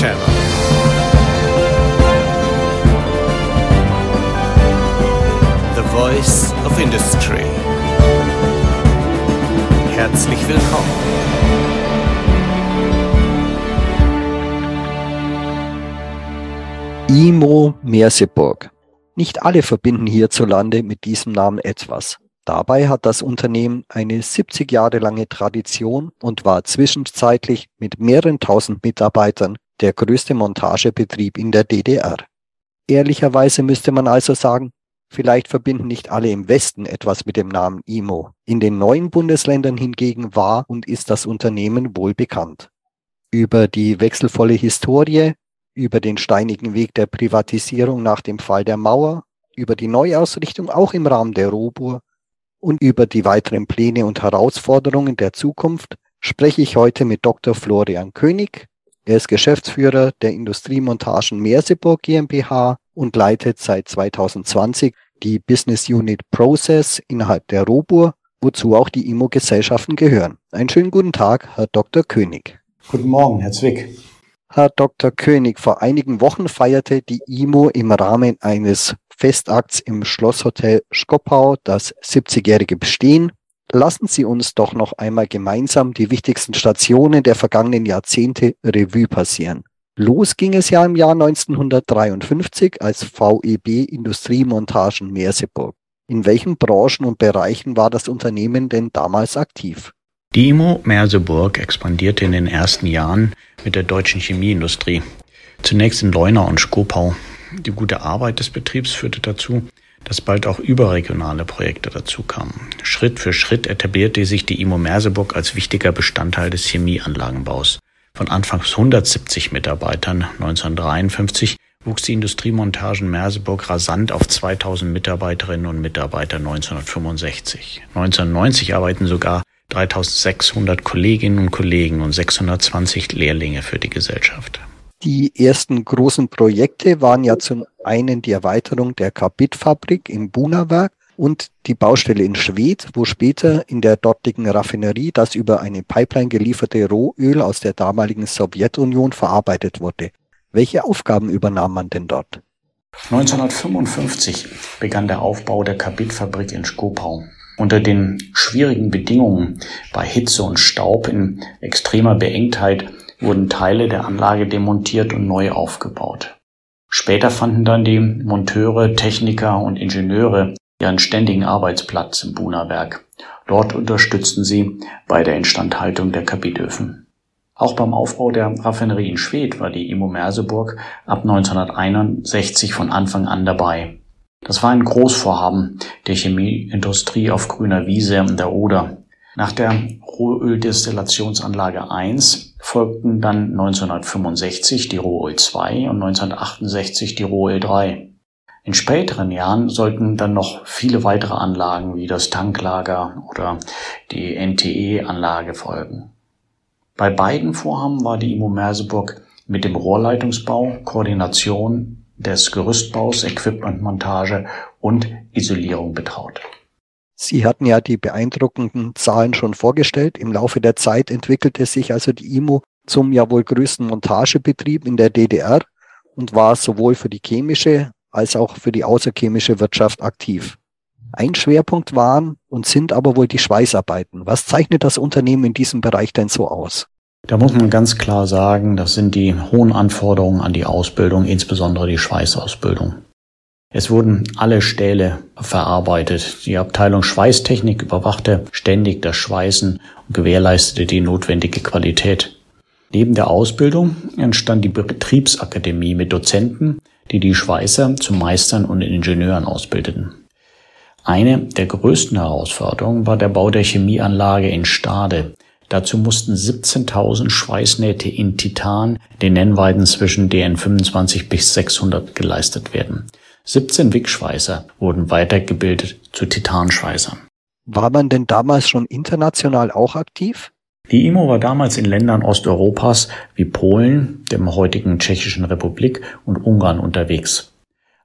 Channel. The Voice of Industry. Herzlich willkommen. IMO Merseburg. Nicht alle verbinden hierzulande mit diesem Namen etwas. Dabei hat das Unternehmen eine 70 Jahre lange Tradition und war zwischenzeitlich mit mehreren tausend Mitarbeitern der größte Montagebetrieb in der DDR. Ehrlicherweise müsste man also sagen, vielleicht verbinden nicht alle im Westen etwas mit dem Namen IMO. In den neuen Bundesländern hingegen war und ist das Unternehmen wohl bekannt. Über die wechselvolle Historie, über den steinigen Weg der Privatisierung nach dem Fall der Mauer, über die Neuausrichtung auch im Rahmen der Robur und über die weiteren Pläne und Herausforderungen der Zukunft spreche ich heute mit Dr. Florian König. Er ist Geschäftsführer der Industriemontagen Merseburg GmbH und leitet seit 2020 die Business Unit Process innerhalb der Robur, wozu auch die IMO-Gesellschaften gehören. Einen schönen guten Tag, Herr Dr. König. Guten Morgen, Herr Zwick. Herr Dr. König, vor einigen Wochen feierte die IMO im Rahmen eines Festakts im Schlosshotel Schkopau das 70-jährige Bestehen. Lassen Sie uns doch noch einmal gemeinsam die wichtigsten Stationen der vergangenen Jahrzehnte Revue passieren. Los ging es ja im Jahr 1953 als VEB Industriemontagen Merseburg. In welchen Branchen und Bereichen war das Unternehmen denn damals aktiv? Die IMO Merseburg expandierte in den ersten Jahren mit der deutschen Chemieindustrie. Zunächst in Leuna und Skopau. Die gute Arbeit des Betriebs führte dazu, dass bald auch überregionale Projekte dazu kamen. Schritt für Schritt etablierte sich die IMO Merseburg als wichtiger Bestandteil des Chemieanlagenbaus. Von anfangs 170 Mitarbeitern 1953 wuchs die Industriemontagen Merseburg rasant auf 2000 Mitarbeiterinnen und Mitarbeiter 1965. 1990 arbeiten sogar 3600 Kolleginnen und Kollegen und 620 Lehrlinge für die Gesellschaft. Die ersten großen Projekte waren ja zum einen die Erweiterung der Kabitfabrik im Bunawerk und die Baustelle in Schwedt, wo später in der dortigen Raffinerie das über eine Pipeline gelieferte Rohöl aus der damaligen Sowjetunion verarbeitet wurde. Welche Aufgaben übernahm man denn dort? 1955 begann der Aufbau der Kabitfabrik in Skopau. Unter den schwierigen Bedingungen bei Hitze und Staub in extremer Beengtheit wurden Teile der Anlage demontiert und neu aufgebaut. Später fanden dann die Monteure, Techniker und Ingenieure ihren ständigen Arbeitsplatz im Bunawerk. Dort unterstützten sie bei der Instandhaltung der Kabitöfen. Auch beim Aufbau der Raffinerie in Schwedt war die Immo Merseburg ab 1961 von Anfang an dabei. Das war ein Großvorhaben der Chemieindustrie auf grüner Wiese in der Oder. Nach der Rohöldestillationsanlage 1 folgten dann 1965 die Rohöl 2 und 1968 die Rohöl 3. In späteren Jahren sollten dann noch viele weitere Anlagen wie das Tanklager oder die NTE-Anlage folgen. Bei beiden Vorhaben war die IMO Merseburg mit dem Rohrleitungsbau, Koordination des Gerüstbaus, Equipmentmontage und Isolierung betraut. Sie hatten ja die beeindruckenden Zahlen schon vorgestellt. Im Laufe der Zeit entwickelte sich also die IMO zum ja wohl größten Montagebetrieb in der DDR und war sowohl für die chemische als auch für die außerchemische Wirtschaft aktiv. Ein Schwerpunkt waren und sind aber wohl die Schweißarbeiten. Was zeichnet das Unternehmen in diesem Bereich denn so aus? Da muss man ganz klar sagen, das sind die hohen Anforderungen an die Ausbildung, insbesondere die Schweißausbildung. Es wurden alle Stähle verarbeitet. Die Abteilung Schweißtechnik überwachte ständig das Schweißen und gewährleistete die notwendige Qualität. Neben der Ausbildung entstand die Betriebsakademie mit Dozenten, die die Schweißer zu Meistern und Ingenieuren ausbildeten. Eine der größten Herausforderungen war der Bau der Chemieanlage in Stade, Dazu mussten 17.000 Schweißnähte in Titan, den Nennweiten zwischen DN 25 bis 600 geleistet werden. 17 Wickschweißer wurden weitergebildet zu Titanschweißern. War man denn damals schon international auch aktiv? Die IMO war damals in Ländern Osteuropas wie Polen, dem heutigen Tschechischen Republik und Ungarn unterwegs.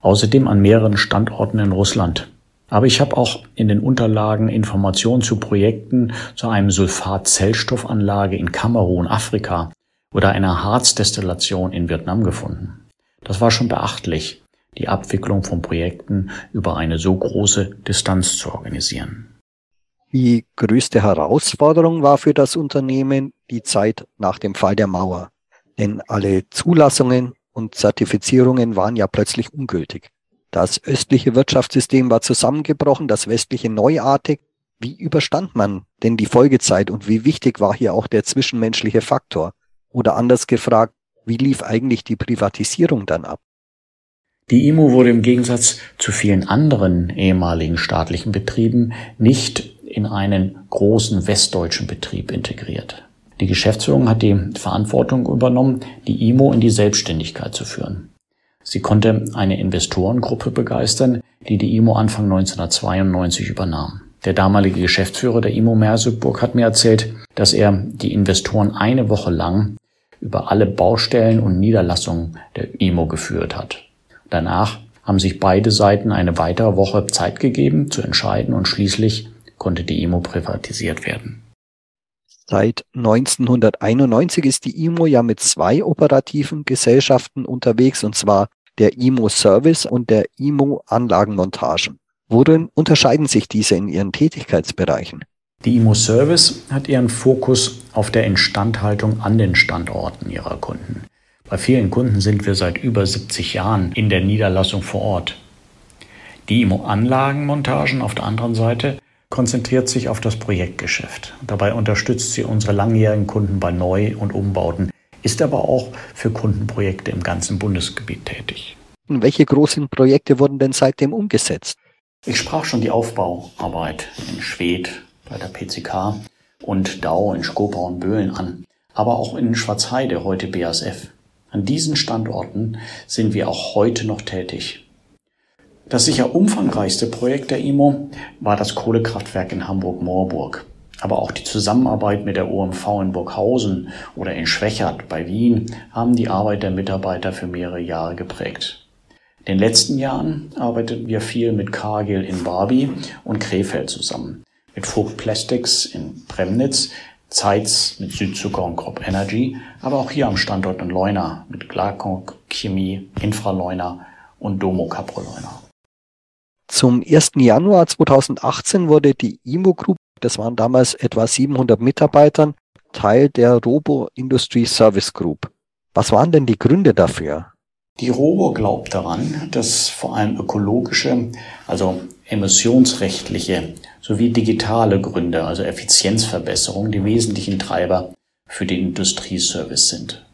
Außerdem an mehreren Standorten in Russland. Aber ich habe auch in den Unterlagen Informationen zu Projekten zu einem Sulfat-Zellstoffanlage in Kamerun, Afrika oder einer Harzdestillation in Vietnam gefunden. Das war schon beachtlich, die Abwicklung von Projekten über eine so große Distanz zu organisieren. Die größte Herausforderung war für das Unternehmen die Zeit nach dem Fall der Mauer. Denn alle Zulassungen und Zertifizierungen waren ja plötzlich ungültig. Das östliche Wirtschaftssystem war zusammengebrochen, das westliche neuartig. Wie überstand man denn die Folgezeit und wie wichtig war hier auch der zwischenmenschliche Faktor? Oder anders gefragt, wie lief eigentlich die Privatisierung dann ab? Die IMO wurde im Gegensatz zu vielen anderen ehemaligen staatlichen Betrieben nicht in einen großen westdeutschen Betrieb integriert. Die Geschäftsführung hat die Verantwortung übernommen, die IMO in die Selbstständigkeit zu führen. Sie konnte eine Investorengruppe begeistern, die die IMO Anfang 1992 übernahm. Der damalige Geschäftsführer der IMO Merseburg hat mir erzählt, dass er die Investoren eine Woche lang über alle Baustellen und Niederlassungen der IMO geführt hat. Danach haben sich beide Seiten eine weitere Woche Zeit gegeben, zu entscheiden und schließlich konnte die IMO privatisiert werden. Seit 1991 ist die IMO ja mit zwei operativen Gesellschaften unterwegs, und zwar der IMO Service und der IMO Anlagenmontagen. Worin unterscheiden sich diese in ihren Tätigkeitsbereichen? Die IMO Service hat ihren Fokus auf der Instandhaltung an den Standorten ihrer Kunden. Bei vielen Kunden sind wir seit über 70 Jahren in der Niederlassung vor Ort. Die Anlagenmontagen auf der anderen Seite konzentriert sich auf das Projektgeschäft. Dabei unterstützt sie unsere langjährigen Kunden bei Neu- und Umbauten, ist aber auch für Kundenprojekte im ganzen Bundesgebiet tätig. Welche großen Projekte wurden denn seitdem umgesetzt? Ich sprach schon die Aufbauarbeit in Schwedt bei der PCK und Dau in Skopau und Böhlen an, aber auch in Schwarzheide, heute BASF. An diesen Standorten sind wir auch heute noch tätig. Das sicher umfangreichste Projekt der IMO war das Kohlekraftwerk in Hamburg-Moorburg. Aber auch die Zusammenarbeit mit der OMV in Burghausen oder in Schwächert bei Wien haben die Arbeit der Mitarbeiter für mehrere Jahre geprägt. In den letzten Jahren arbeiteten wir viel mit Cargill in Barbie und Krefeld zusammen, mit Vogt Plastics in Premnitz, Zeitz mit Südzucker und Crop Energy, aber auch hier am Standort in Leuna mit Glarkok Chemie, Infraleuna und Domo Caproleuner. Zum 1. Januar 2018 wurde die IMO Group, das waren damals etwa 700 Mitarbeitern, Teil der Robo Industry Service Group. Was waren denn die Gründe dafür? Die Robo glaubt daran, dass vor allem ökologische, also emissionsrechtliche sowie digitale Gründe, also Effizienzverbesserung, die wesentlichen Treiber für den Industrieservice sind.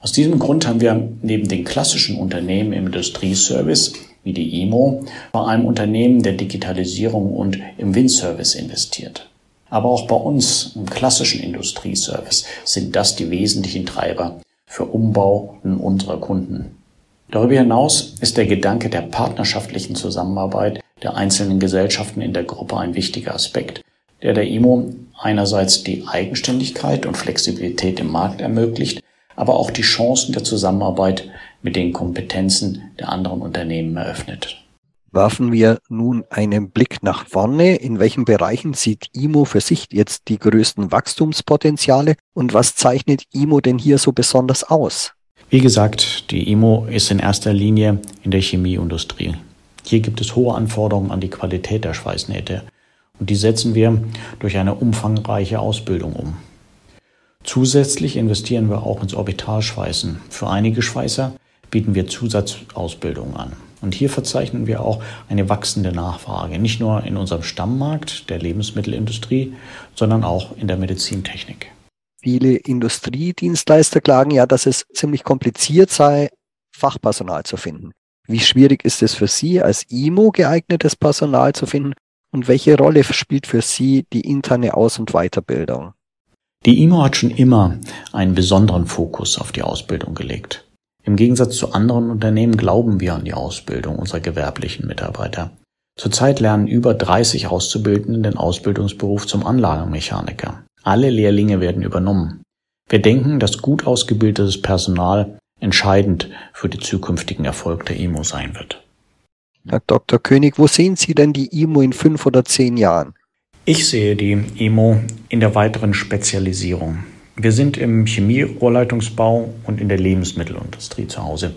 Aus diesem Grund haben wir neben den klassischen Unternehmen im Industrieservice wie die IMO bei einem Unternehmen der Digitalisierung und im Windservice investiert. Aber auch bei uns im klassischen Industrieservice sind das die wesentlichen Treiber für Umbauten unserer Kunden. Darüber hinaus ist der Gedanke der partnerschaftlichen Zusammenarbeit der einzelnen Gesellschaften in der Gruppe ein wichtiger Aspekt, der der IMO einerseits die Eigenständigkeit und Flexibilität im Markt ermöglicht, aber auch die Chancen der Zusammenarbeit mit den Kompetenzen der anderen Unternehmen eröffnet. Werfen wir nun einen Blick nach vorne. In welchen Bereichen sieht IMO für sich jetzt die größten Wachstumspotenziale und was zeichnet IMO denn hier so besonders aus? Wie gesagt, die IMO ist in erster Linie in der Chemieindustrie. Hier gibt es hohe Anforderungen an die Qualität der Schweißnähte und die setzen wir durch eine umfangreiche Ausbildung um. Zusätzlich investieren wir auch ins Orbitalschweißen. Für einige Schweißer bieten wir Zusatzausbildungen an. Und hier verzeichnen wir auch eine wachsende Nachfrage, nicht nur in unserem Stammmarkt der Lebensmittelindustrie, sondern auch in der Medizintechnik. Viele Industriedienstleister klagen ja, dass es ziemlich kompliziert sei, Fachpersonal zu finden. Wie schwierig ist es für Sie, als IMO geeignetes Personal zu finden? Und welche Rolle spielt für Sie die interne Aus- und Weiterbildung? Die IMO hat schon immer einen besonderen Fokus auf die Ausbildung gelegt. Im Gegensatz zu anderen Unternehmen glauben wir an die Ausbildung unserer gewerblichen Mitarbeiter. Zurzeit lernen über 30 Auszubildende den Ausbildungsberuf zum Anlagenmechaniker. Alle Lehrlinge werden übernommen. Wir denken, dass gut ausgebildetes Personal entscheidend für den zukünftigen Erfolg der IMO sein wird. Herr Dr. König, wo sehen Sie denn die IMO in fünf oder zehn Jahren? Ich sehe die IMO in der weiteren Spezialisierung. Wir sind im Chemie-Rohrleitungsbau und in der Lebensmittelindustrie zu Hause.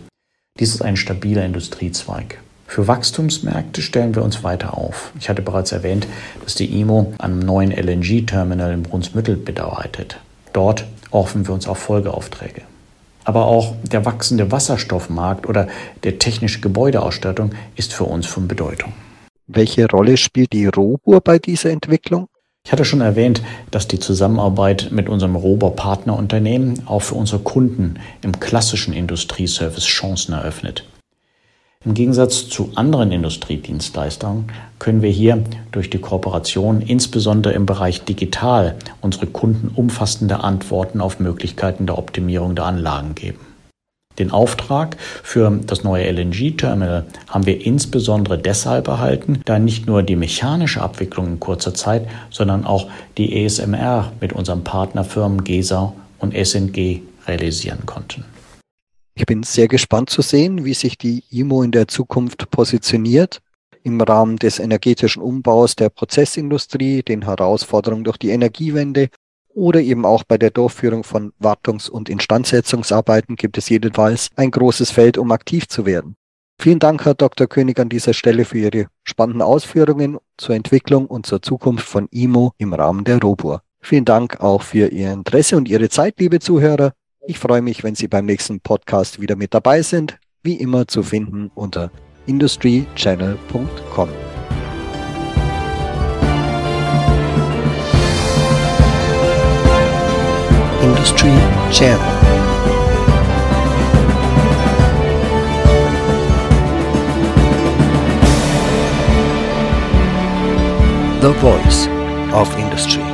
Dies ist ein stabiler Industriezweig. Für Wachstumsmärkte stellen wir uns weiter auf. Ich hatte bereits erwähnt, dass die IMO am neuen LNG-Terminal in Brunsbüttel bedeutet. Dort hoffen wir uns auf Folgeaufträge. Aber auch der wachsende Wasserstoffmarkt oder der technische Gebäudeausstattung ist für uns von Bedeutung. Welche Rolle spielt die Robur bei dieser Entwicklung? Ich hatte schon erwähnt, dass die Zusammenarbeit mit unserem Robur-Partnerunternehmen auch für unsere Kunden im klassischen Industrieservice Chancen eröffnet. Im Gegensatz zu anderen Industriedienstleistern können wir hier durch die Kooperation insbesondere im Bereich Digital unsere Kunden umfassende Antworten auf Möglichkeiten der Optimierung der Anlagen geben. Den Auftrag für das neue LNG-Terminal haben wir insbesondere deshalb erhalten, da nicht nur die mechanische Abwicklung in kurzer Zeit, sondern auch die ESMR mit unseren Partnerfirmen GESA und SNG realisieren konnten. Ich bin sehr gespannt zu sehen, wie sich die IMO in der Zukunft positioniert im Rahmen des energetischen Umbaus der Prozessindustrie, den Herausforderungen durch die Energiewende oder eben auch bei der Durchführung von Wartungs- und Instandsetzungsarbeiten gibt es jedenfalls ein großes Feld, um aktiv zu werden. Vielen Dank, Herr Dr. König, an dieser Stelle für Ihre spannenden Ausführungen zur Entwicklung und zur Zukunft von IMO im Rahmen der Robur. Vielen Dank auch für Ihr Interesse und Ihre Zeit, liebe Zuhörer. Ich freue mich, wenn Sie beim nächsten Podcast wieder mit dabei sind. Wie immer zu finden unter industrychannel.com. Industry Channel. The voice of industry.